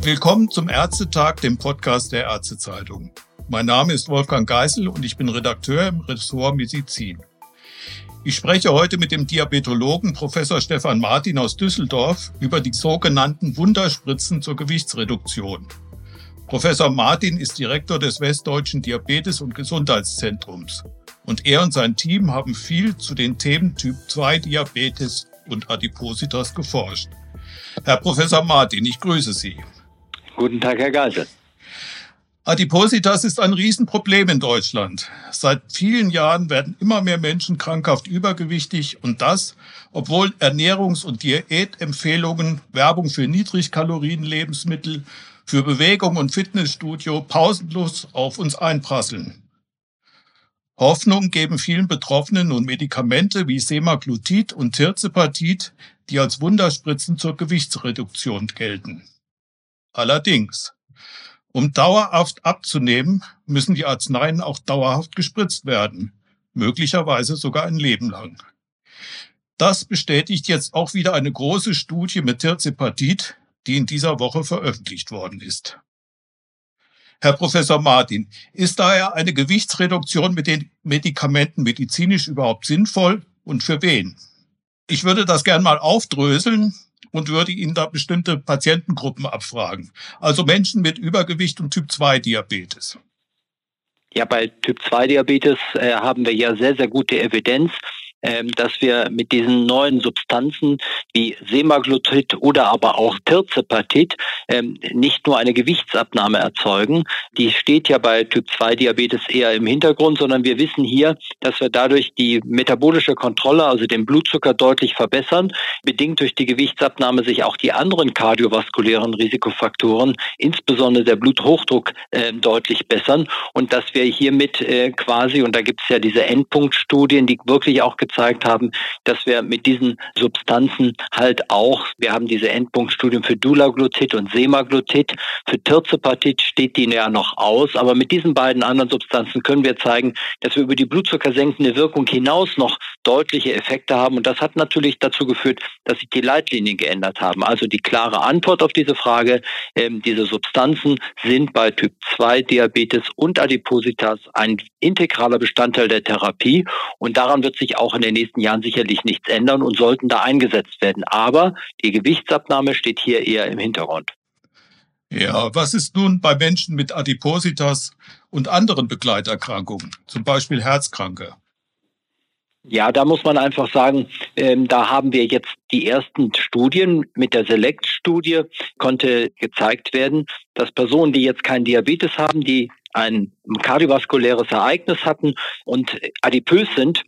Willkommen zum Ärztetag, dem Podcast der Ärztezeitung. Mein Name ist Wolfgang Geisel und ich bin Redakteur im Ressort Medizin. Ich spreche heute mit dem Diabetologen Professor Stefan Martin aus Düsseldorf über die sogenannten Wunderspritzen zur Gewichtsreduktion. Professor Martin ist Direktor des Westdeutschen Diabetes- und Gesundheitszentrums. Und er und sein Team haben viel zu den Themen Typ 2 Diabetes und Adipositas geforscht. Herr Professor Martin, ich grüße Sie. Guten Tag, Herr Geisel. Adipositas ist ein Riesenproblem in Deutschland. Seit vielen Jahren werden immer mehr Menschen krankhaft übergewichtig und das, obwohl Ernährungs- und Diätempfehlungen, Werbung für Niedrigkalorien-Lebensmittel, für Bewegung und Fitnessstudio pausenlos auf uns einprasseln. Hoffnung geben vielen Betroffenen nun Medikamente wie Semaglutid und Tirzepatit, die als Wunderspritzen zur Gewichtsreduktion gelten. Allerdings, um dauerhaft abzunehmen, müssen die Arzneien auch dauerhaft gespritzt werden, möglicherweise sogar ein Leben lang. Das bestätigt jetzt auch wieder eine große Studie mit Tirzepatit, die in dieser Woche veröffentlicht worden ist. Herr Professor Martin, ist daher eine Gewichtsreduktion mit den Medikamenten medizinisch überhaupt sinnvoll und für wen? Ich würde das gern mal aufdröseln und würde Ihnen da bestimmte Patientengruppen abfragen. Also Menschen mit Übergewicht und Typ-2-Diabetes. Ja, bei Typ-2-Diabetes äh, haben wir ja sehr, sehr gute Evidenz. Ähm, dass wir mit diesen neuen Substanzen wie Semaglutid oder aber auch Tirzepatit ähm, nicht nur eine Gewichtsabnahme erzeugen. Die steht ja bei Typ-2-Diabetes eher im Hintergrund, sondern wir wissen hier, dass wir dadurch die metabolische Kontrolle, also den Blutzucker deutlich verbessern, bedingt durch die Gewichtsabnahme sich auch die anderen kardiovaskulären Risikofaktoren, insbesondere der Bluthochdruck, äh, deutlich bessern und dass wir hiermit äh, quasi, und da gibt es ja diese Endpunktstudien, die wirklich auch gezeigt haben, dass wir mit diesen Substanzen halt auch, wir haben diese Endpunktstudien für Dulaglutid und Semaglutid, für Tirzepatit steht die ja noch aus, aber mit diesen beiden anderen Substanzen können wir zeigen, dass wir über die blutzuckersenkende Wirkung hinaus noch deutliche Effekte haben und das hat natürlich dazu geführt, dass sich die Leitlinien geändert haben. Also die klare Antwort auf diese Frage, ähm, diese Substanzen sind bei Typ 2 Diabetes und Adipositas ein integraler Bestandteil der Therapie und daran wird sich auch in den nächsten Jahren sicherlich nichts ändern und sollten da eingesetzt werden. Aber die Gewichtsabnahme steht hier eher im Hintergrund. Ja, was ist nun bei Menschen mit Adipositas und anderen Begleiterkrankungen, zum Beispiel Herzkranke? Ja, da muss man einfach sagen, ähm, da haben wir jetzt die ersten Studien. Mit der Select-Studie konnte gezeigt werden, dass Personen, die jetzt keinen Diabetes haben, die ein kardiovaskuläres Ereignis hatten und adipös sind,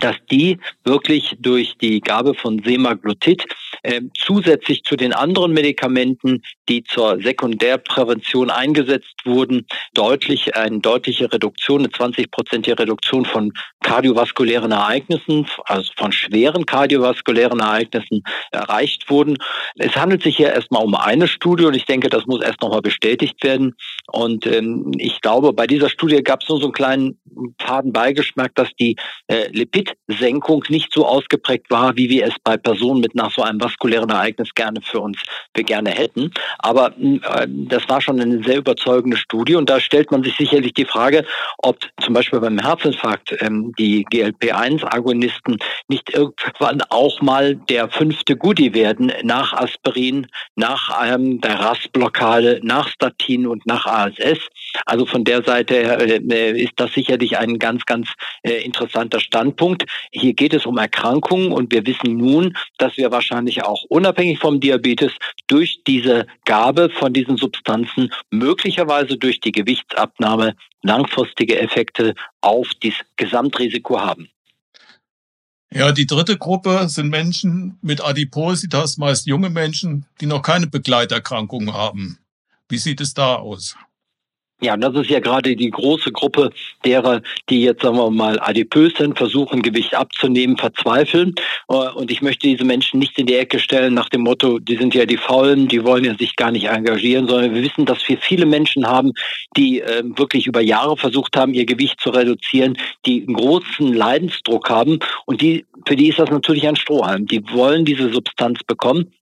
dass die wirklich durch die Gabe von Semaglutid äh, zusätzlich zu den anderen Medikamenten, die zur Sekundärprävention eingesetzt wurden, deutlich eine deutliche Reduktion, eine 20-prozentige Reduktion von kardiovaskulären Ereignissen, also von schweren kardiovaskulären Ereignissen erreicht wurden. Es handelt sich hier erstmal um eine Studie und ich denke, das muss erst nochmal bestätigt werden. Und ähm, ich glaube, bei dieser Studie gab es nur so einen kleinen faden Beigeschmack, dass die äh, Lipidsenkung nicht so ausgeprägt war, wie wir es bei Personen mit nach so einem vaskulären Ereignis gerne für uns wir gerne hätten. Aber äh, das war schon eine sehr überzeugende Studie und da stellt man sich sicherlich die Frage, ob zum Beispiel beim Herzinfarkt ähm, die GLP-1-Agonisten nicht irgendwann auch mal der fünfte Goodie werden nach Aspirin, nach ähm, der RAS-Blockade, nach Statin und nach ASS. Also von der Seite äh, ist das sicherlich ein ganz, ganz äh, interessanter Standpunkt. Hier geht es um Erkrankungen und wir wissen nun, dass wir wahrscheinlich auch unabhängig vom Diabetes durch diese Gabe von diesen Substanzen möglicherweise durch die Gewichtsabnahme langfristige Effekte auf das Gesamtrisiko haben. Ja, die dritte Gruppe sind Menschen mit Adipositas, meist junge Menschen, die noch keine Begleiterkrankungen haben. Wie sieht es da aus? Ja, das ist ja gerade die große Gruppe derer, die jetzt, sagen wir mal, adipös sind, versuchen, Gewicht abzunehmen, verzweifeln. Äh, und ich möchte diese Menschen nicht in die Ecke stellen nach dem Motto, die sind ja die Faulen, die wollen ja sich gar nicht engagieren, sondern wir wissen, dass wir viele Menschen haben, die äh, wirklich über Jahre versucht haben, ihr Gewicht zu reduzieren, die einen großen Leidensdruck haben und die für die ist das natürlich ein Strohhalm. Die wollen diese Substanz bekommen.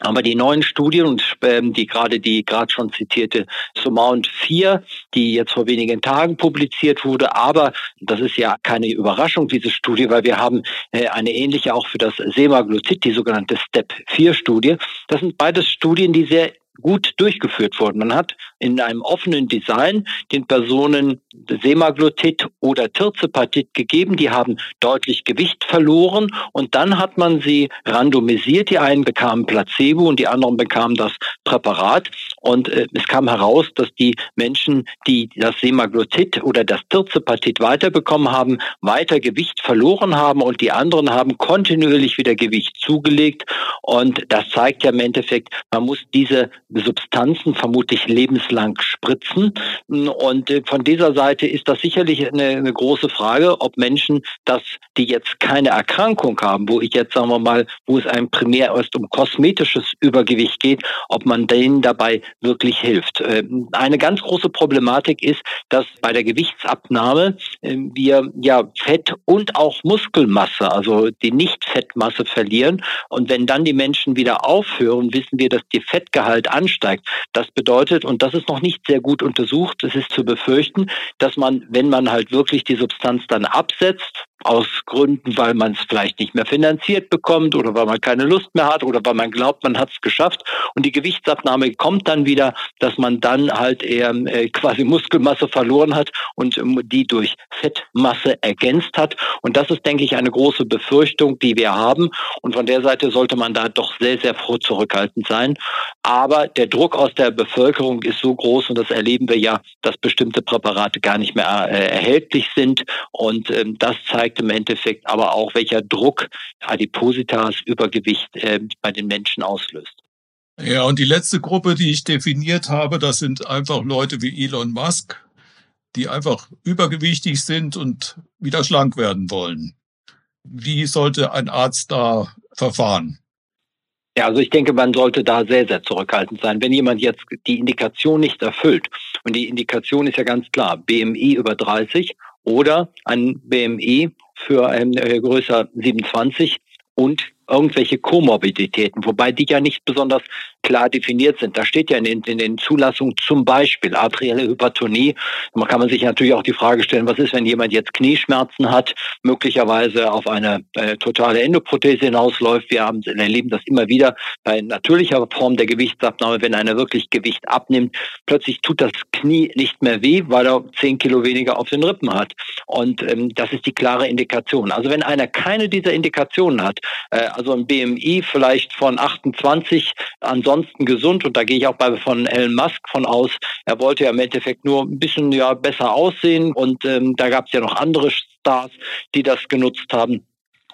Aber die neuen Studien und ähm, die gerade die gerade schon zitierte Surmount 4, die jetzt vor wenigen Tagen publiziert wurde, aber das ist ja keine Überraschung, diese Studie, weil wir haben äh, eine ähnliche auch für das Semaglutid, die sogenannte Step 4 Studie. Das sind beides Studien, die sehr gut durchgeführt worden. Man hat in einem offenen Design den Personen Semaglutid oder Tirzepatit gegeben. Die haben deutlich Gewicht verloren und dann hat man sie randomisiert. Die einen bekamen Placebo und die anderen bekamen das Präparat. Und äh, es kam heraus, dass die Menschen, die das Semaglutid oder das Tirzepatit weiterbekommen haben, weiter Gewicht verloren haben und die anderen haben kontinuierlich wieder Gewicht zugelegt. Und das zeigt ja im Endeffekt, man muss diese Substanzen vermutlich lebenslang spritzen. Und äh, von dieser Seite ist das sicherlich eine, eine große Frage, ob Menschen, dass die jetzt keine Erkrankung haben, wo ich jetzt sagen wir mal, wo es einem primär erst um kosmetisches Übergewicht geht, ob man denen dabei wirklich hilft. Ähm, eine ganz große Problematik ist, dass bei der Gewichtsabnahme ähm, wir ja Fett und auch Muskelmasse, also die Nicht-Fettmasse verlieren. Und wenn dann die Menschen wieder aufhören, wissen wir, dass die Fettgehalt ansteigt. Das bedeutet, und das ist noch nicht sehr gut untersucht, es ist zu befürchten, dass man, wenn man halt wirklich die Substanz dann absetzt, aus Gründen, weil man es vielleicht nicht mehr finanziert bekommt oder weil man keine Lust mehr hat oder weil man glaubt, man hat es geschafft. Und die Gewichtsabnahme kommt dann wieder, dass man dann halt eher äh, quasi Muskelmasse verloren hat und ähm, die durch Fettmasse ergänzt hat. Und das ist, denke ich, eine große Befürchtung, die wir haben. Und von der Seite sollte man da doch sehr, sehr froh zurückhaltend sein. Aber der Druck aus der Bevölkerung ist so groß und das erleben wir ja, dass bestimmte Präparate gar nicht mehr äh, erhältlich sind. Und ähm, das zeigt zeigt im Endeffekt aber auch, welcher Druck Adipositas, Übergewicht äh, bei den Menschen auslöst. Ja, und die letzte Gruppe, die ich definiert habe, das sind einfach Leute wie Elon Musk, die einfach übergewichtig sind und wieder schlank werden wollen. Wie sollte ein Arzt da verfahren? Ja, also ich denke, man sollte da sehr, sehr zurückhaltend sein. Wenn jemand jetzt die Indikation nicht erfüllt, und die Indikation ist ja ganz klar, BMI über 30 oder ein BMI für ein äh, größer 27 und irgendwelche Komorbiditäten, wobei die ja nicht besonders klar definiert sind. Da steht ja in den, in den Zulassungen zum Beispiel arterielle Hypertonie. Man kann man sich natürlich auch die Frage stellen, was ist, wenn jemand jetzt Knieschmerzen hat, möglicherweise auf eine äh, totale Endoprothese hinausläuft. Wir haben, erleben das immer wieder bei natürlicher Form der Gewichtsabnahme, wenn einer wirklich Gewicht abnimmt, plötzlich tut das Knie nicht mehr weh, weil er zehn Kilo weniger auf den Rippen hat. Und ähm, das ist die klare Indikation. Also wenn einer keine dieser Indikationen hat, äh, also ein BMI vielleicht von 28, ansonsten gesund. Und da gehe ich auch bei von Elon Musk von aus. Er wollte ja im Endeffekt nur ein bisschen ja besser aussehen. Und ähm, da gab es ja noch andere Stars, die das genutzt haben.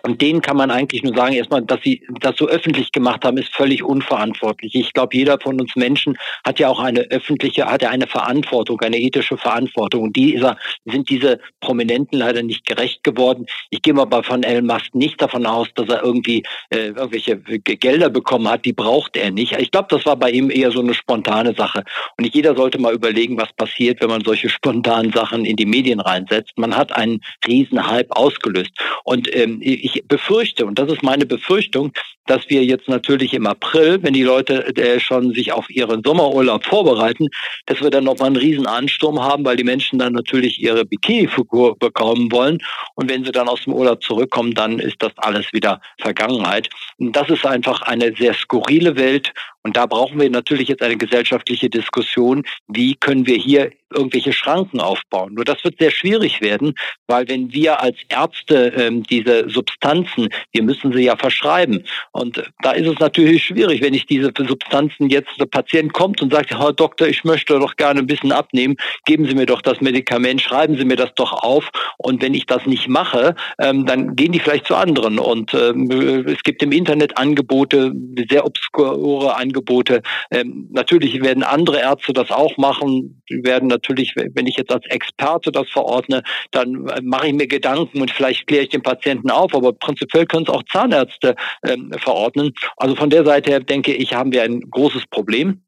Und denen kann man eigentlich nur sagen, erstmal, dass sie das so öffentlich gemacht haben, ist völlig unverantwortlich. Ich glaube, jeder von uns Menschen hat ja auch eine öffentliche, hat ja eine Verantwortung, eine ethische Verantwortung. Und dieser sind diese Prominenten leider nicht gerecht geworden. Ich gehe mal von Elon Musk nicht davon aus, dass er irgendwie äh, irgendwelche Gelder bekommen hat. Die braucht er nicht. Ich glaube, das war bei ihm eher so eine spontane Sache. Und nicht jeder sollte mal überlegen, was passiert, wenn man solche spontanen Sachen in die Medien reinsetzt. Man hat einen Riesenhype ausgelöst. Und ähm, ich ich befürchte, und das ist meine Befürchtung, dass wir jetzt natürlich im April, wenn die Leute äh, schon sich auf ihren Sommerurlaub vorbereiten, dass wir dann nochmal einen riesen Ansturm haben, weil die Menschen dann natürlich ihre Bikini-Figur bekommen wollen. Und wenn sie dann aus dem Urlaub zurückkommen, dann ist das alles wieder Vergangenheit. Und das ist einfach eine sehr skurrile Welt. Und da brauchen wir natürlich jetzt eine gesellschaftliche Diskussion. Wie können wir hier irgendwelche Schranken aufbauen. Nur das wird sehr schwierig werden, weil wenn wir als Ärzte ähm, diese Substanzen, wir müssen sie ja verschreiben. Und da ist es natürlich schwierig, wenn ich diese Substanzen jetzt, der Patient kommt und sagt, Herr Doktor, ich möchte doch gerne ein bisschen abnehmen, geben Sie mir doch das Medikament, schreiben Sie mir das doch auf. Und wenn ich das nicht mache, ähm, dann gehen die vielleicht zu anderen. Und ähm, es gibt im Internet Angebote, sehr obskure Angebote. Ähm, natürlich werden andere Ärzte das auch machen, die werden natürlich, wenn ich jetzt als Experte das verordne, dann äh, mache ich mir Gedanken und vielleicht kläre ich den Patienten auf, aber prinzipiell können es auch Zahnärzte ähm, verordnen. Also von der Seite her denke ich, haben wir ein großes Problem.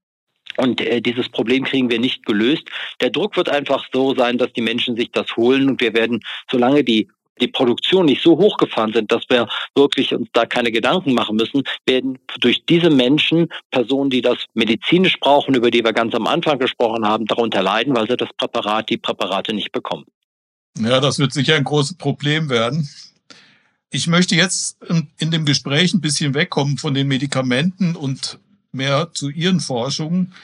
Und äh, dieses Problem kriegen wir nicht gelöst. Der Druck wird einfach so sein, dass die Menschen sich das holen und wir werden, solange die die Produktion nicht so hochgefahren sind, dass wir wirklich uns da keine Gedanken machen müssen, werden durch diese Menschen Personen, die das medizinisch brauchen, über die wir ganz am Anfang gesprochen haben, darunter leiden, weil sie das Präparat, die Präparate nicht bekommen. Ja, das wird sicher ein großes Problem werden. Ich möchte jetzt in dem Gespräch ein bisschen wegkommen von den Medikamenten und mehr zu Ihren Forschungen.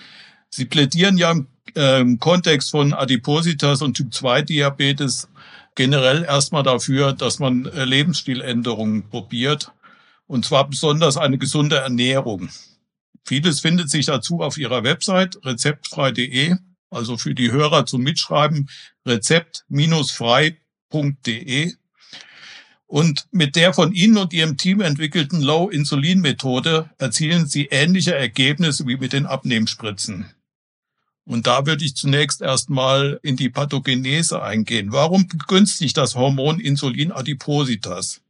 Sie plädieren ja im, äh, im Kontext von Adipositas und Typ-2-Diabetes generell erstmal dafür, dass man äh, Lebensstiländerungen probiert. Und zwar besonders eine gesunde Ernährung. Vieles findet sich dazu auf Ihrer Website rezeptfrei.de. Also für die Hörer zum Mitschreiben rezept-frei.de. Und mit der von Ihnen und Ihrem Team entwickelten Low-Insulin-Methode erzielen Sie ähnliche Ergebnisse wie mit den Abnehmspritzen. Und da würde ich zunächst erstmal in die Pathogenese eingehen. Warum begünstigt das Hormon Insulin Adipositas?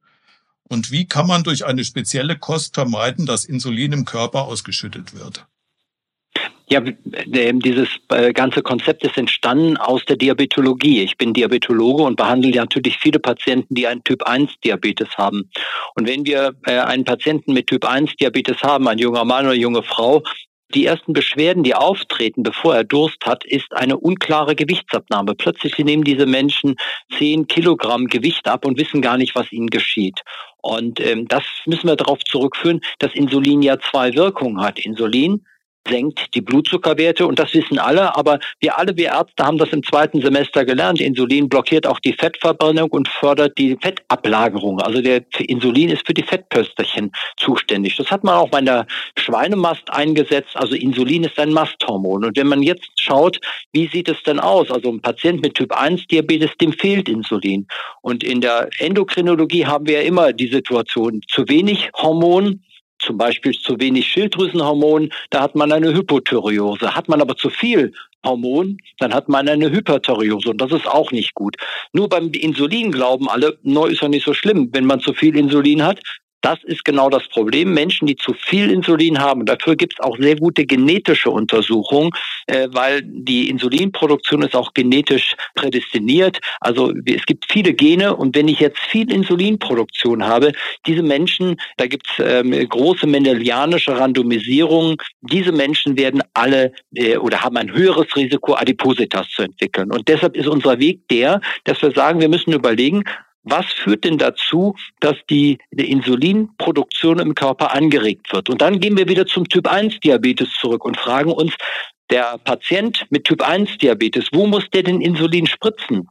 Und wie kann man durch eine spezielle Kost vermeiden, dass Insulin im Körper ausgeschüttet wird? Ja, dieses äh, ganze Konzept ist entstanden aus der Diabetologie. Ich bin Diabetologe und behandle natürlich viele Patienten, die einen Typ 1 Diabetes haben. Und wenn wir äh, einen Patienten mit Typ 1 Diabetes haben, ein junger Mann oder junge Frau, die ersten Beschwerden, die auftreten, bevor er Durst hat, ist eine unklare Gewichtsabnahme. Plötzlich nehmen diese Menschen 10 Kilogramm Gewicht ab und wissen gar nicht, was ihnen geschieht. Und ähm, das müssen wir darauf zurückführen, dass Insulin ja zwei Wirkungen hat. Insulin senkt die Blutzuckerwerte und das wissen alle, aber wir alle, wir Ärzte haben das im zweiten Semester gelernt. Insulin blockiert auch die Fettverbrennung und fördert die Fettablagerung. Also der Insulin ist für die Fettpösterchen zuständig. Das hat man auch bei der Schweinemast eingesetzt. Also Insulin ist ein Masthormon. Und wenn man jetzt schaut, wie sieht es denn aus? Also ein Patient mit Typ 1 Diabetes, dem fehlt Insulin. Und in der Endokrinologie haben wir ja immer die Situation, zu wenig Hormon zum Beispiel zu wenig Schilddrüsenhormon, da hat man eine Hypothyreose. Hat man aber zu viel Hormon, dann hat man eine Hyperthyreose und das ist auch nicht gut. Nur beim Insulin glauben alle, neu ist ja nicht so schlimm, wenn man zu viel Insulin hat. Das ist genau das Problem. Menschen, die zu viel Insulin haben, dafür gibt es auch sehr gute genetische Untersuchungen, äh, weil die Insulinproduktion ist auch genetisch prädestiniert. Also es gibt viele Gene und wenn ich jetzt viel Insulinproduktion habe, diese Menschen, da gibt es ähm, große mendelianische Randomisierungen, diese Menschen werden alle äh, oder haben ein höheres Risiko, Adipositas zu entwickeln. Und deshalb ist unser Weg der, dass wir sagen, wir müssen überlegen, was führt denn dazu, dass die, die Insulinproduktion im Körper angeregt wird? Und dann gehen wir wieder zum Typ 1 Diabetes zurück und fragen uns, der Patient mit Typ 1 Diabetes, wo muss der denn Insulin spritzen?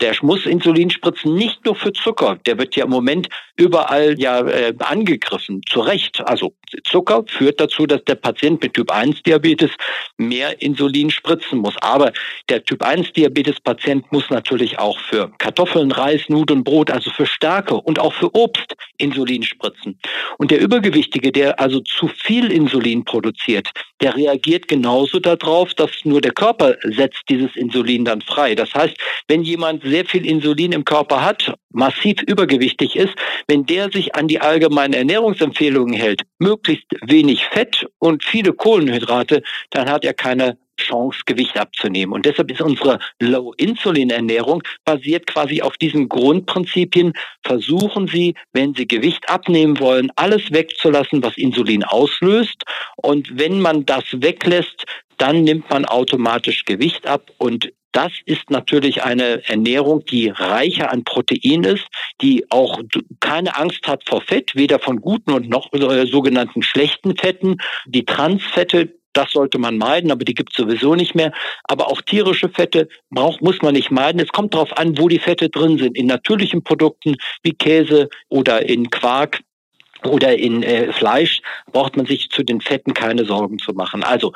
Der muss Insulin spritzen, nicht nur für Zucker. Der wird ja im Moment überall ja äh, angegriffen, zu Recht. Also Zucker führt dazu, dass der Patient mit Typ 1 Diabetes mehr Insulin spritzen muss. Aber der Typ 1 Diabetes Patient muss natürlich auch für Kartoffeln, Reis, Nudeln, Brot, also für Stärke und auch für Obst Insulin spritzen. Und der Übergewichtige, der also zu viel Insulin produziert, der reagiert genauso darauf, dass nur der Körper setzt dieses Insulin dann frei. Das heißt, wenn jemand sehr viel Insulin im Körper hat, massiv übergewichtig ist, wenn der sich an die allgemeinen Ernährungsempfehlungen hält, möglichst wenig Fett und viele Kohlenhydrate, dann hat er keine Chance, Gewicht abzunehmen. Und deshalb ist unsere Low-Insulin-Ernährung basiert quasi auf diesen Grundprinzipien. Versuchen Sie, wenn Sie Gewicht abnehmen wollen, alles wegzulassen, was Insulin auslöst. Und wenn man das weglässt, dann nimmt man automatisch Gewicht ab und das ist natürlich eine Ernährung, die reicher an Protein ist, die auch keine Angst hat vor Fett, weder von guten und noch äh, sogenannten schlechten Fetten. Die Transfette, das sollte man meiden, aber die gibt es sowieso nicht mehr. Aber auch tierische Fette braucht, muss man nicht meiden. Es kommt darauf an, wo die Fette drin sind. In natürlichen Produkten wie Käse oder in Quark oder in äh, Fleisch braucht man sich zu den Fetten keine Sorgen zu machen. Also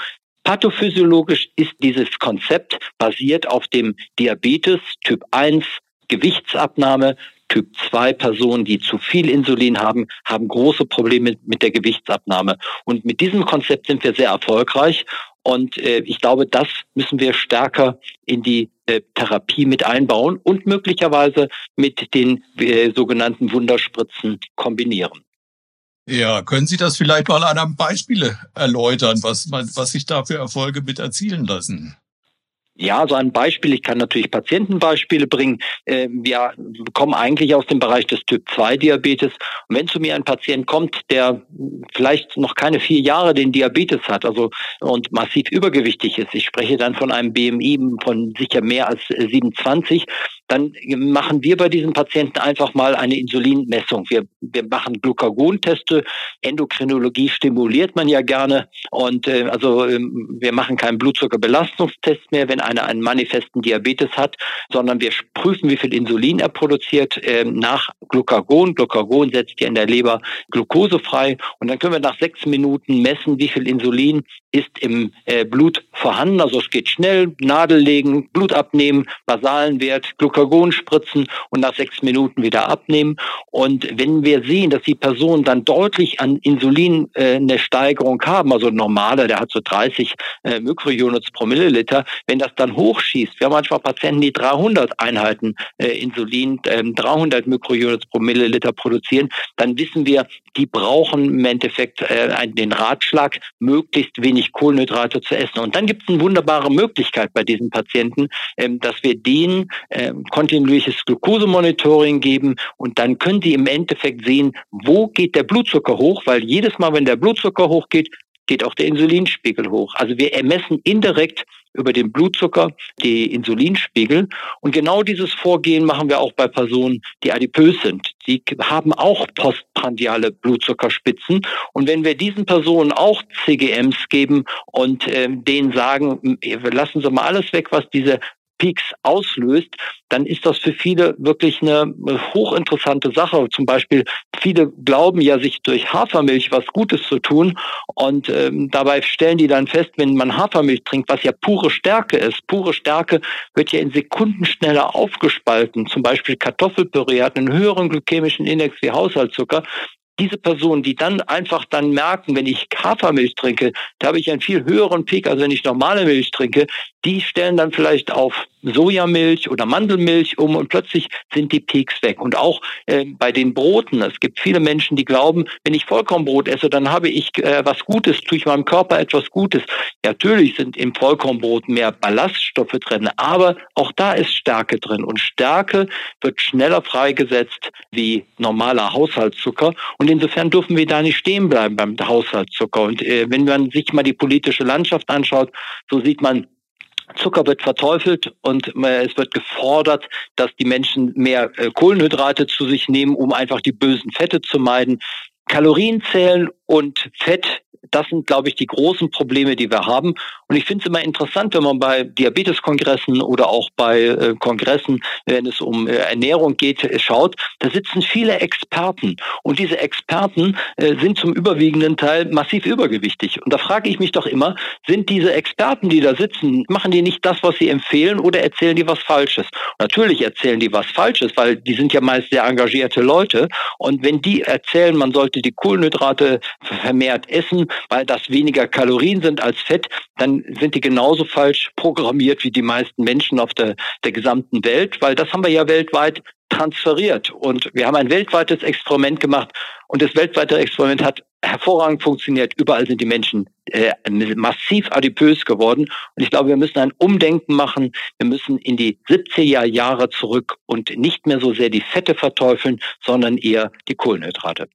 Pathophysiologisch ist dieses Konzept basiert auf dem Diabetes Typ 1, Gewichtsabnahme, Typ 2 Personen, die zu viel Insulin haben, haben große Probleme mit der Gewichtsabnahme. Und mit diesem Konzept sind wir sehr erfolgreich. Und äh, ich glaube, das müssen wir stärker in die äh, Therapie mit einbauen und möglicherweise mit den äh, sogenannten Wunderspritzen kombinieren. Ja, können Sie das vielleicht mal an einem Beispiel erläutern, was, was sich da für Erfolge mit erzielen lassen? Ja, so ein Beispiel, ich kann natürlich Patientenbeispiele bringen. Äh, wir kommen eigentlich aus dem Bereich des Typ-2-Diabetes. Und wenn zu mir ein Patient kommt, der vielleicht noch keine vier Jahre den Diabetes hat, also und massiv übergewichtig ist, ich spreche dann von einem BMI von sicher mehr als 27, dann machen wir bei diesen Patienten einfach mal eine Insulinmessung. Wir, wir machen Glucagon-Teste. Endokrinologie stimuliert man ja gerne. Und äh, also äh, wir machen keinen Blutzuckerbelastungstest mehr, wenn einer einen manifesten Diabetes hat, sondern wir prüfen, wie viel Insulin er produziert äh, nach Glucagon. Glucagon setzt ja in der Leber Glucose frei. Und dann können wir nach sechs Minuten messen, wie viel Insulin ist im äh, Blut vorhanden. Also es geht schnell, Nadel legen, Blut abnehmen, basalen Wert, Glucagon spritzen und nach sechs Minuten wieder abnehmen. Und wenn wir sehen, dass die Personen dann deutlich an Insulin äh, eine Steigerung haben, also normaler, der hat so 30 äh, Mikrounits pro Milliliter, wenn das dann hochschießt, wir haben manchmal Patienten, die 300 Einheiten äh, Insulin, äh, 300 Mikrounits pro Milliliter produzieren, dann wissen wir, die brauchen im Endeffekt äh, den Ratschlag, möglichst wenig Kohlenhydrate zu essen. Und dann gibt es eine wunderbare Möglichkeit bei diesen Patienten, ähm, dass wir denen äh, kontinuierliches Glukosemonitoring geben und dann können sie im Endeffekt sehen, wo geht der Blutzucker hoch, weil jedes Mal, wenn der Blutzucker hochgeht, geht auch der Insulinspiegel hoch. Also wir ermessen indirekt über den Blutzucker die Insulinspiegel. Und genau dieses Vorgehen machen wir auch bei Personen, die adipös sind. Die haben auch postprandiale Blutzuckerspitzen. Und wenn wir diesen Personen auch CGMs geben und äh, denen sagen, lassen Sie mal alles weg, was diese Peaks auslöst, dann ist das für viele wirklich eine hochinteressante Sache. Zum Beispiel, viele glauben ja, sich durch Hafermilch was Gutes zu tun und ähm, dabei stellen die dann fest, wenn man Hafermilch trinkt, was ja pure Stärke ist, pure Stärke wird ja in Sekunden schneller aufgespalten. Zum Beispiel Kartoffelpüree hat einen höheren glykämischen Index wie Haushaltszucker diese Personen, die dann einfach dann merken, wenn ich Hafermilch trinke, da habe ich einen viel höheren Peak, als wenn ich normale Milch trinke, die stellen dann vielleicht auf Sojamilch oder Mandelmilch um und plötzlich sind die Peaks weg. Und auch äh, bei den Broten. Es gibt viele Menschen, die glauben, wenn ich Vollkornbrot esse, dann habe ich äh, was Gutes, tue ich meinem Körper etwas Gutes. Ja, natürlich sind im Vollkornbrot mehr Ballaststoffe drin, aber auch da ist Stärke drin. Und Stärke wird schneller freigesetzt wie normaler Haushaltszucker. Und insofern dürfen wir da nicht stehen bleiben beim Haushaltszucker. Und äh, wenn man sich mal die politische Landschaft anschaut, so sieht man, Zucker wird verteufelt und es wird gefordert, dass die Menschen mehr äh, Kohlenhydrate zu sich nehmen, um einfach die bösen Fette zu meiden. Kalorien zählen und Fett das sind, glaube ich, die großen Probleme, die wir haben. Und ich finde es immer interessant, wenn man bei Diabeteskongressen oder auch bei äh, Kongressen, wenn es um äh, Ernährung geht, äh, schaut, da sitzen viele Experten. Und diese Experten äh, sind zum überwiegenden Teil massiv übergewichtig. Und da frage ich mich doch immer, sind diese Experten, die da sitzen, machen die nicht das, was sie empfehlen oder erzählen die was Falsches? Natürlich erzählen die was Falsches, weil die sind ja meist sehr engagierte Leute. Und wenn die erzählen, man sollte die Kohlenhydrate vermehrt essen, weil das weniger Kalorien sind als Fett, dann sind die genauso falsch programmiert wie die meisten Menschen auf der, der gesamten Welt, weil das haben wir ja weltweit transferiert. Und wir haben ein weltweites Experiment gemacht und das weltweite Experiment hat hervorragend funktioniert. Überall sind die Menschen äh, massiv adipös geworden. Und ich glaube, wir müssen ein Umdenken machen. Wir müssen in die 70er Jahre zurück und nicht mehr so sehr die Fette verteufeln, sondern eher die Kohlenhydrate.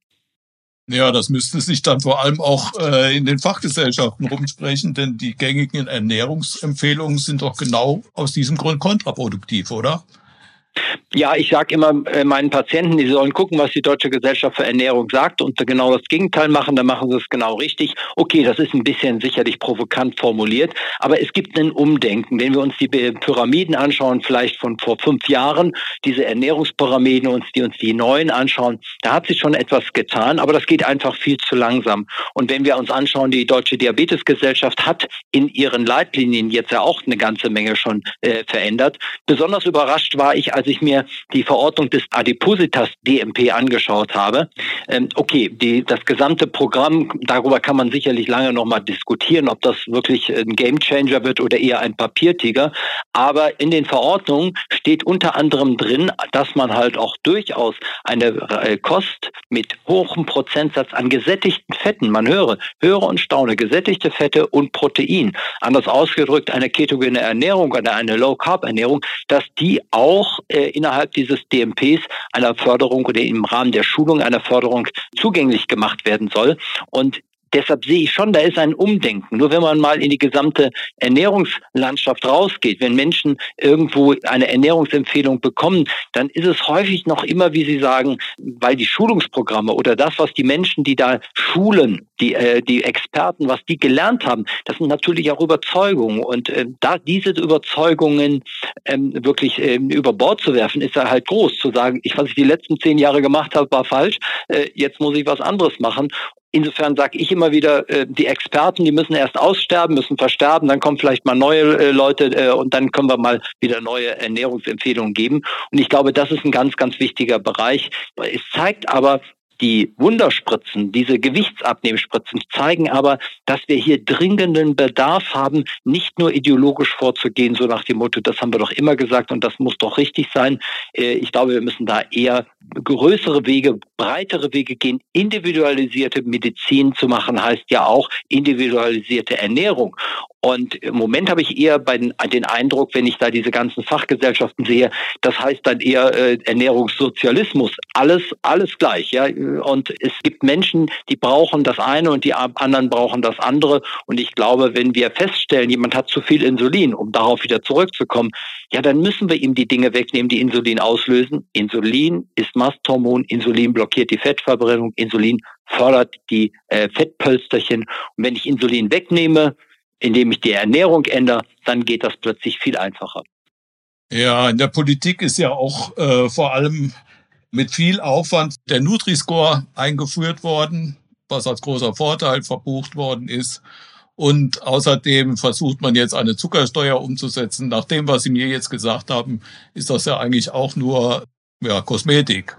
Ja, das müsste sich dann vor allem auch äh, in den Fachgesellschaften rumsprechen, denn die gängigen Ernährungsempfehlungen sind doch genau aus diesem Grund kontraproduktiv, oder? Ja, ich sage immer äh, meinen Patienten, die sollen gucken, was die Deutsche Gesellschaft für Ernährung sagt und genau das Gegenteil machen, dann machen sie es genau richtig. Okay, das ist ein bisschen sicherlich provokant formuliert, aber es gibt ein Umdenken. Wenn wir uns die Pyramiden anschauen, vielleicht von vor fünf Jahren, diese Ernährungspyramiden, uns, die uns die neuen anschauen, da hat sich schon etwas getan, aber das geht einfach viel zu langsam. Und wenn wir uns anschauen, die Deutsche Diabetesgesellschaft hat in ihren Leitlinien jetzt ja auch eine ganze Menge schon äh, verändert. Besonders überrascht war ich, als ich mir die Verordnung des Adipositas DMP angeschaut habe, ähm, okay, die, das gesamte Programm, darüber kann man sicherlich lange noch mal diskutieren, ob das wirklich ein Gamechanger wird oder eher ein Papiertiger. Aber in den Verordnungen steht unter anderem drin, dass man halt auch durchaus eine äh, Kost mit hohem Prozentsatz an gesättigten Fetten, man höre, höre und staune, gesättigte Fette und Protein, anders ausgedrückt eine ketogene Ernährung oder eine Low-Carb-Ernährung, dass die auch äh, innerhalb dieses DMPs einer Förderung oder im Rahmen der Schulung einer Förderung zugänglich gemacht werden soll. Und Deshalb sehe ich schon, da ist ein Umdenken. Nur wenn man mal in die gesamte Ernährungslandschaft rausgeht, wenn Menschen irgendwo eine Ernährungsempfehlung bekommen, dann ist es häufig noch immer, wie Sie sagen, weil die Schulungsprogramme oder das, was die Menschen, die da schulen, die, äh, die Experten, was die gelernt haben, das sind natürlich auch Überzeugungen. Und äh, da diese Überzeugungen ähm, wirklich ähm, über Bord zu werfen, ist ja halt groß. Zu sagen, ich, was ich die letzten zehn Jahre gemacht habe, war falsch, äh, jetzt muss ich was anderes machen. Insofern sage ich immer wieder, äh, die Experten, die müssen erst aussterben, müssen versterben, dann kommen vielleicht mal neue äh, Leute äh, und dann können wir mal wieder neue Ernährungsempfehlungen geben. Und ich glaube, das ist ein ganz, ganz wichtiger Bereich. Es zeigt aber, die Wunderspritzen, diese Gewichtsabnehmspritzen zeigen aber, dass wir hier dringenden Bedarf haben, nicht nur ideologisch vorzugehen, so nach dem Motto, das haben wir doch immer gesagt und das muss doch richtig sein. Äh, ich glaube, wir müssen da eher größere Wege, breitere Wege gehen. Individualisierte Medizin zu machen heißt ja auch individualisierte Ernährung. Und im Moment habe ich eher bei den, den, Eindruck, wenn ich da diese ganzen Fachgesellschaften sehe, das heißt dann eher äh, Ernährungssozialismus. Alles, alles gleich, ja. Und es gibt Menschen, die brauchen das eine und die anderen brauchen das andere. Und ich glaube, wenn wir feststellen, jemand hat zu viel Insulin, um darauf wieder zurückzukommen, ja, dann müssen wir ihm die Dinge wegnehmen, die Insulin auslösen. Insulin ist Masthormon, Insulin blockiert die Fettverbrennung, Insulin fördert die äh, Fettpölsterchen. Und wenn ich Insulin wegnehme, indem ich die Ernährung ändere, dann geht das plötzlich viel einfacher. Ja, in der Politik ist ja auch äh, vor allem mit viel Aufwand der Nutri-Score eingeführt worden, was als großer Vorteil verbucht worden ist. Und außerdem versucht man jetzt eine Zuckersteuer umzusetzen. Nach dem, was Sie mir jetzt gesagt haben, ist das ja eigentlich auch nur ja, Kosmetik.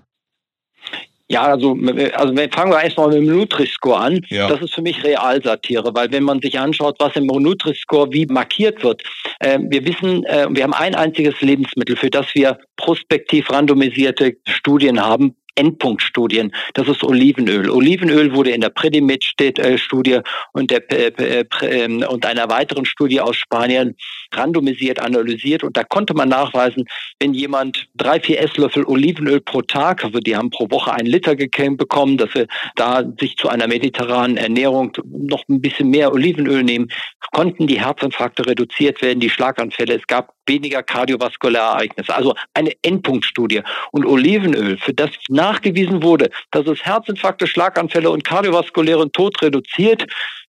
Ja, also, also fangen wir erstmal mit dem Nutri-Score an. Ja. Das ist für mich Realsatire, weil wenn man sich anschaut, was im Nutri-Score wie markiert wird, äh, wir wissen, äh, wir haben ein einziges Lebensmittel, für das wir prospektiv randomisierte Studien haben, Endpunktstudien. Das ist Olivenöl. Olivenöl wurde in der Predimed-Studie und, der, äh, ähm, und einer weiteren Studie aus Spanien randomisiert analysiert. Und da konnte man nachweisen, wenn jemand drei, vier Esslöffel Olivenöl pro Tag, also die haben pro Woche einen Liter bekommen, dass wir da sich zu einer mediterranen Ernährung noch ein bisschen mehr Olivenöl nehmen, konnten die Herzinfarkte reduziert werden, die Schlaganfälle. Es gab weniger kardiovaskuläre Ereignisse. Also eine Endpunktstudie. Und Olivenöl, für das nachgewiesen wurde, dass es Herzinfarkte, Schlaganfälle und kardiovaskulären Tod reduziert,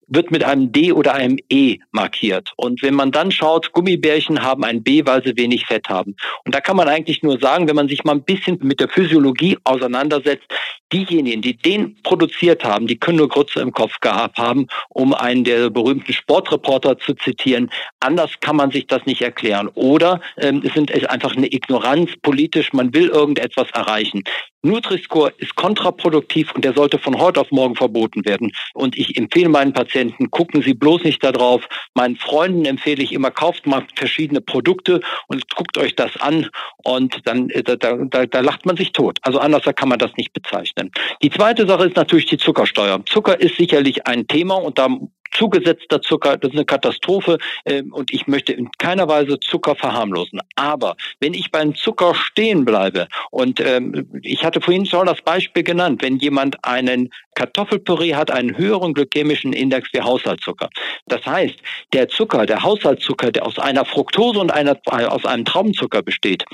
wird mit einem D oder einem E markiert. Und wenn man dann schaut, Gummibärchen haben ein B, weil sie wenig Fett haben. Und da kann man eigentlich nur sagen, wenn man sich mal ein bisschen mit der Physiologie auseinandersetzt, diejenigen, die den produziert haben, die können nur Grütze im Kopf gehabt haben, um einen der berühmten Sportreporter zu zitieren. Anders kann man sich das nicht erklären. Oder ähm, es sind einfach eine Ignoranz politisch, man will irgendetwas erreichen. Nutri-Score ist kontraproduktiv und der sollte von heute auf morgen verboten werden. Und ich empfehle meinen Patienten, gucken Sie bloß nicht darauf. Meinen Freunden empfehle ich immer, kauft mal verschiedene Produkte und guckt euch das an und dann äh, da, da, da lacht man sich tot. Also anders kann man das nicht bezeichnen. Die zweite Sache ist natürlich die Zuckersteuer. Zucker ist sicherlich ein Thema und da zugesetzter Zucker, das ist eine Katastrophe ähm, und ich möchte in keiner Weise Zucker verharmlosen. Aber wenn ich beim Zucker stehen bleibe und ähm, ich hatte vorhin schon das Beispiel genannt, wenn jemand einen Kartoffelpüree hat, einen höheren glykämischen Index wie Haushaltszucker. Das heißt, der Zucker, der Haushaltszucker, der aus einer Fructose und einer, aus einem Traubenzucker besteht,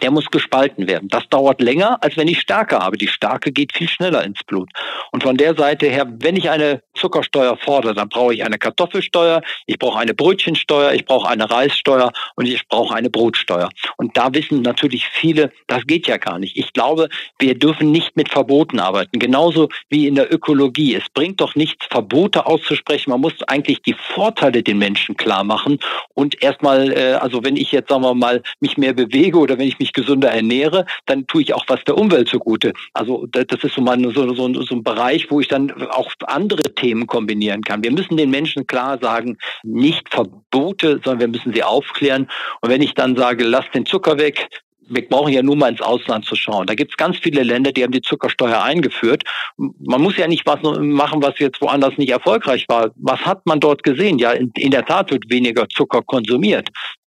der muss gespalten werden. Das dauert länger, als wenn ich Stärke habe. Die Stärke geht viel schneller ins Blut. Und von der Seite her, wenn ich eine Zuckersteuer fordere, dann brauche ich eine Kartoffelsteuer, ich brauche eine Brötchensteuer, ich brauche eine Reissteuer und ich brauche eine Brotsteuer. Und da wissen natürlich viele, das geht ja gar nicht. Ich glaube, wir dürfen nicht mit Verboten arbeiten. Genauso wie in der Ökologie. Es bringt doch nichts, Verbote auszusprechen. Man muss eigentlich die Vorteile den Menschen klar machen und erstmal, äh, also wenn ich jetzt, sagen wir mal, mich mehr bewege oder wenn ich mich gesünder ernähre, dann tue ich auch was der Umwelt zugute. Also das ist so, mal so, so, so ein Bereich, wo ich dann auch andere Themen kombinieren kann. Wir müssen den Menschen klar sagen, nicht Verbote, sondern wir müssen sie aufklären. Und wenn ich dann sage, lass den Zucker weg, wir brauchen ja nur mal ins Ausland zu schauen. Da gibt es ganz viele Länder, die haben die Zuckersteuer eingeführt. Man muss ja nicht was machen, was jetzt woanders nicht erfolgreich war. Was hat man dort gesehen? Ja, in, in der Tat wird weniger Zucker konsumiert.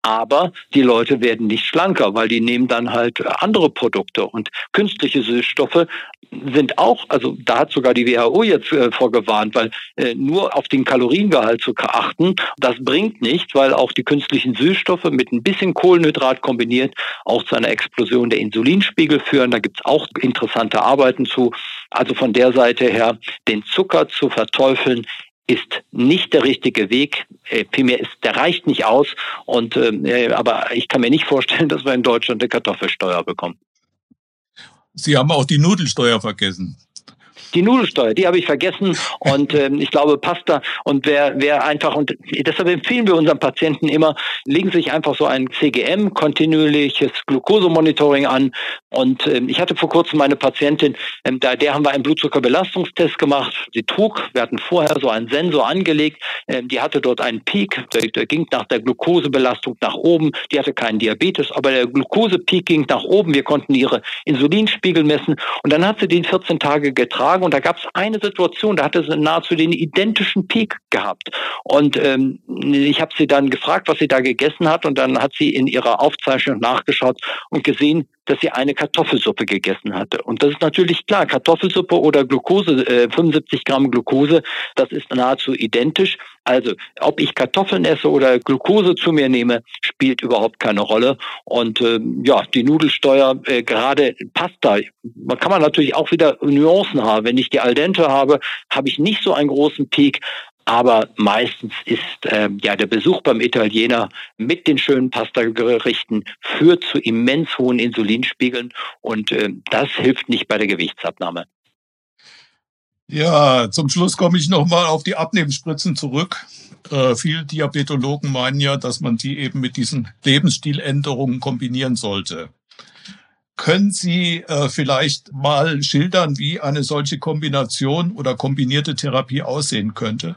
Aber die Leute werden nicht schlanker, weil die nehmen dann halt andere Produkte. Und künstliche Süßstoffe sind auch, also da hat sogar die WHO jetzt äh, vorgewarnt, weil äh, nur auf den Kaloriengehalt zu achten, das bringt nichts, weil auch die künstlichen Süßstoffe mit ein bisschen Kohlenhydrat kombiniert auch zu einer Explosion der Insulinspiegel führen. Da gibt's auch interessante Arbeiten zu. Also von der Seite her, den Zucker zu verteufeln, ist nicht der richtige Weg. Äh, vielmehr ist, der reicht nicht aus. Und äh, aber ich kann mir nicht vorstellen, dass wir in Deutschland eine Kartoffelsteuer bekommen. Sie haben auch die Nudelsteuer vergessen. Die Nudelsteuer, die habe ich vergessen. Und ähm, ich glaube Pasta und wer wer einfach und deshalb empfehlen wir unseren Patienten immer, legen sich einfach so ein CGM, kontinuierliches Glukosemonitoring an. Und ähm, ich hatte vor kurzem meine Patientin, ähm, da der haben wir einen Blutzuckerbelastungstest gemacht. Sie trug, wir hatten vorher so einen Sensor angelegt, ähm, die hatte dort einen Peak, der, der ging nach der Glukosebelastung nach oben, die hatte keinen Diabetes, aber der Glukosepeak ging nach oben, wir konnten ihre Insulinspiegel messen. Und dann hat sie den 14 Tage getragen Tagen und da gab es eine Situation, da hatte sie nahezu den identischen Peak gehabt. Und ähm, ich habe sie dann gefragt, was sie da gegessen hat und dann hat sie in ihrer Aufzeichnung nachgeschaut und gesehen, dass sie eine Kartoffelsuppe gegessen hatte. Und das ist natürlich klar, Kartoffelsuppe oder Glucose, äh, 75 Gramm Glucose, das ist nahezu identisch. Also ob ich Kartoffeln esse oder Glucose zu mir nehme, spielt überhaupt keine Rolle. Und äh, ja, die Nudelsteuer, äh, gerade Pasta, man kann man natürlich auch wieder Nuancen haben. Wenn ich die Al dente habe, habe ich nicht so einen großen Peak. Aber meistens ist äh, ja der Besuch beim Italiener mit den schönen Pasta-Gerichten führt zu immens hohen Insulinspiegeln und äh, das hilft nicht bei der Gewichtsabnahme. Ja, zum Schluss komme ich nochmal auf die Abnehmspritzen zurück. Äh, viele Diabetologen meinen ja, dass man die eben mit diesen Lebensstiländerungen kombinieren sollte. Können Sie äh, vielleicht mal schildern, wie eine solche Kombination oder kombinierte Therapie aussehen könnte?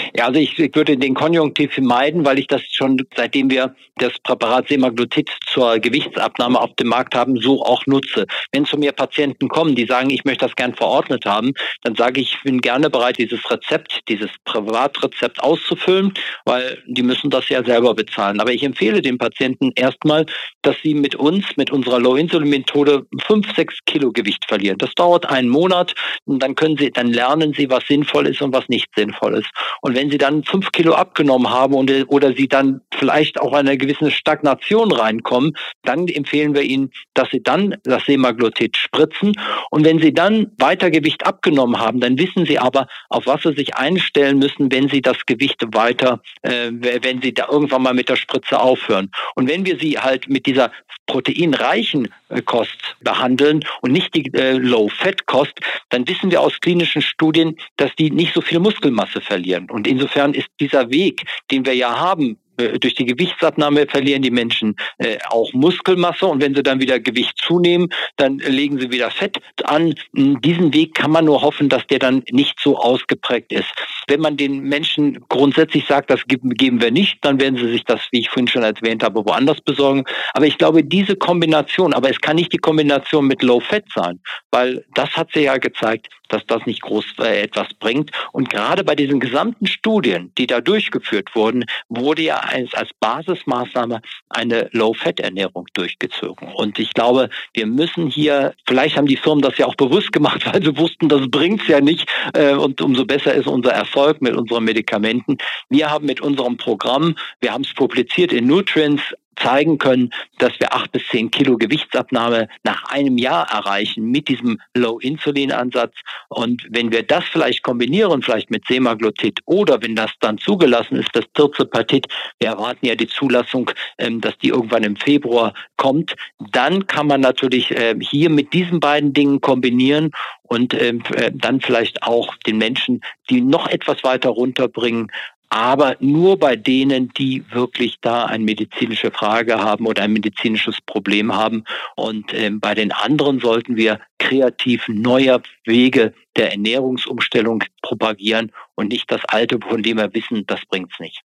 Ja, also ich, ich würde den Konjunktiv vermeiden, weil ich das schon seitdem wir das Präparat Semaglutid zur Gewichtsabnahme auf dem Markt haben, so auch nutze. Wenn zu mir Patienten kommen, die sagen, ich möchte das gern verordnet haben, dann sage ich, ich bin gerne bereit, dieses Rezept, dieses Privatrezept auszufüllen, weil die müssen das ja selber bezahlen. Aber ich empfehle den Patienten erstmal, dass sie mit uns, mit unserer Low-Insulin-Methode fünf, sechs Kilo Gewicht verlieren. Das dauert einen Monat und dann können sie, dann lernen sie, was sinnvoll ist und was nicht sinnvoll ist. Und wenn sie dann fünf Kilo abgenommen haben und, oder sie dann vielleicht auch eine gewisse Stagnation reinkommen, dann empfehlen wir ihnen, dass sie dann das Semaglutid spritzen. Und wenn sie dann weiter Gewicht abgenommen haben, dann wissen sie aber, auf was sie sich einstellen müssen, wenn sie das Gewicht weiter, äh, wenn sie da irgendwann mal mit der Spritze aufhören. Und wenn wir sie halt mit dieser proteinreichen äh, Kost behandeln und nicht die äh, Low-Fat-Kost, dann wissen wir aus klinischen Studien, dass die nicht so viel Muskelmasse verlieren. Und insofern ist dieser Weg, den wir ja haben, durch die Gewichtsabnahme verlieren die Menschen äh, auch Muskelmasse und wenn sie dann wieder Gewicht zunehmen, dann legen sie wieder Fett an. Diesen Weg kann man nur hoffen, dass der dann nicht so ausgeprägt ist. Wenn man den Menschen grundsätzlich sagt, das geben wir nicht, dann werden sie sich das, wie ich vorhin schon erwähnt habe, woanders besorgen. Aber ich glaube, diese Kombination, aber es kann nicht die Kombination mit Low Fat sein, weil das hat sie ja gezeigt, dass das nicht groß äh, etwas bringt. Und gerade bei diesen gesamten Studien, die da durchgeführt wurden, wurde ja als, als Basismaßnahme eine Low-Fat-Ernährung durchgezogen. Und ich glaube, wir müssen hier, vielleicht haben die Firmen das ja auch bewusst gemacht, weil sie wussten, das bringt's ja nicht. Äh, und umso besser ist unser Erfolg mit unseren Medikamenten. Wir haben mit unserem Programm, wir haben es publiziert in Nutrients, zeigen können, dass wir acht bis zehn Kilo Gewichtsabnahme nach einem Jahr erreichen mit diesem Low-Insulin-Ansatz. Und wenn wir das vielleicht kombinieren, vielleicht mit Semaglutid oder wenn das dann zugelassen ist, das Tirzepatit, wir erwarten ja die Zulassung, ähm, dass die irgendwann im Februar kommt, dann kann man natürlich äh, hier mit diesen beiden Dingen kombinieren und ähm, äh, dann vielleicht auch den Menschen, die noch etwas weiter runterbringen, aber nur bei denen, die wirklich da eine medizinische Frage haben oder ein medizinisches Problem haben. Und ähm, bei den anderen sollten wir kreativ neue Wege der Ernährungsumstellung propagieren und nicht das alte, von dem wir wissen, das bringt's nicht.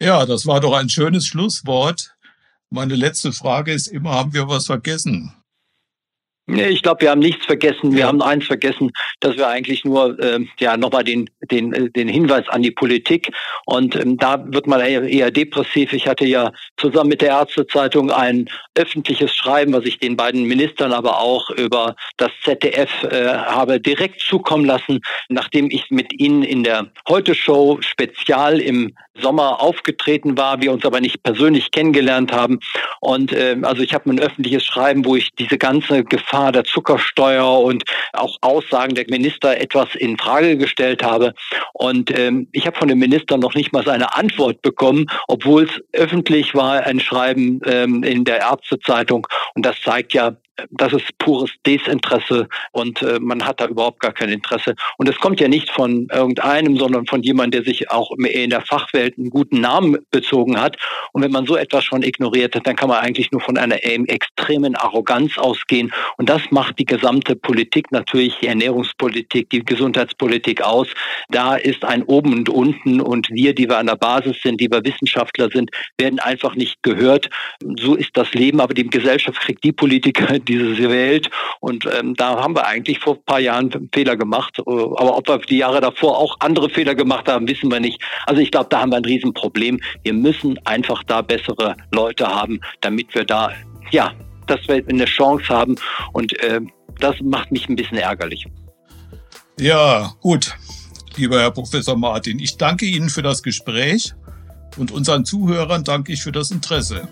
Ja, das war doch ein schönes Schlusswort. Meine letzte Frage ist immer, haben wir was vergessen? Ich glaube, wir haben nichts vergessen. Wir ja. haben eins vergessen, dass wir eigentlich nur äh, ja nochmal den, den, äh, den Hinweis an die Politik und ähm, da wird man eher, eher depressiv. Ich hatte ja zusammen mit der Ärztezeitung ein öffentliches Schreiben, was ich den beiden Ministern aber auch über das ZDF äh, habe direkt zukommen lassen, nachdem ich mit ihnen in der Heute-Show spezial im Sommer aufgetreten war, wir uns aber nicht persönlich kennengelernt haben. Und äh, also ich habe ein öffentliches Schreiben, wo ich diese ganze Gefahr der Zuckersteuer und auch Aussagen der Minister etwas in Frage gestellt habe. Und ähm, ich habe von dem Minister noch nicht mal seine Antwort bekommen, obwohl es öffentlich war, ein Schreiben ähm, in der Ärztezeitung. Und das zeigt ja, das ist pures Desinteresse und äh, man hat da überhaupt gar kein Interesse. Und es kommt ja nicht von irgendeinem, sondern von jemandem, der sich auch in der Fachwelt einen guten Namen bezogen hat. Und wenn man so etwas schon ignoriert hat, dann kann man eigentlich nur von einer extremen Arroganz ausgehen. Und das macht die gesamte Politik natürlich, die Ernährungspolitik, die Gesundheitspolitik aus. Da ist ein Oben und Unten und wir, die wir an der Basis sind, die wir Wissenschaftler sind, werden einfach nicht gehört. So ist das Leben, aber die Gesellschaft kriegt die Politiker, die diese Welt. Und ähm, da haben wir eigentlich vor ein paar Jahren Fehler gemacht. Äh, aber ob wir die Jahre davor auch andere Fehler gemacht haben, wissen wir nicht. Also ich glaube, da haben wir ein Riesenproblem. Wir müssen einfach da bessere Leute haben, damit wir da, ja, dass wir eine Chance haben. Und äh, das macht mich ein bisschen ärgerlich. Ja, gut. Lieber Herr Professor Martin, ich danke Ihnen für das Gespräch und unseren Zuhörern danke ich für das Interesse.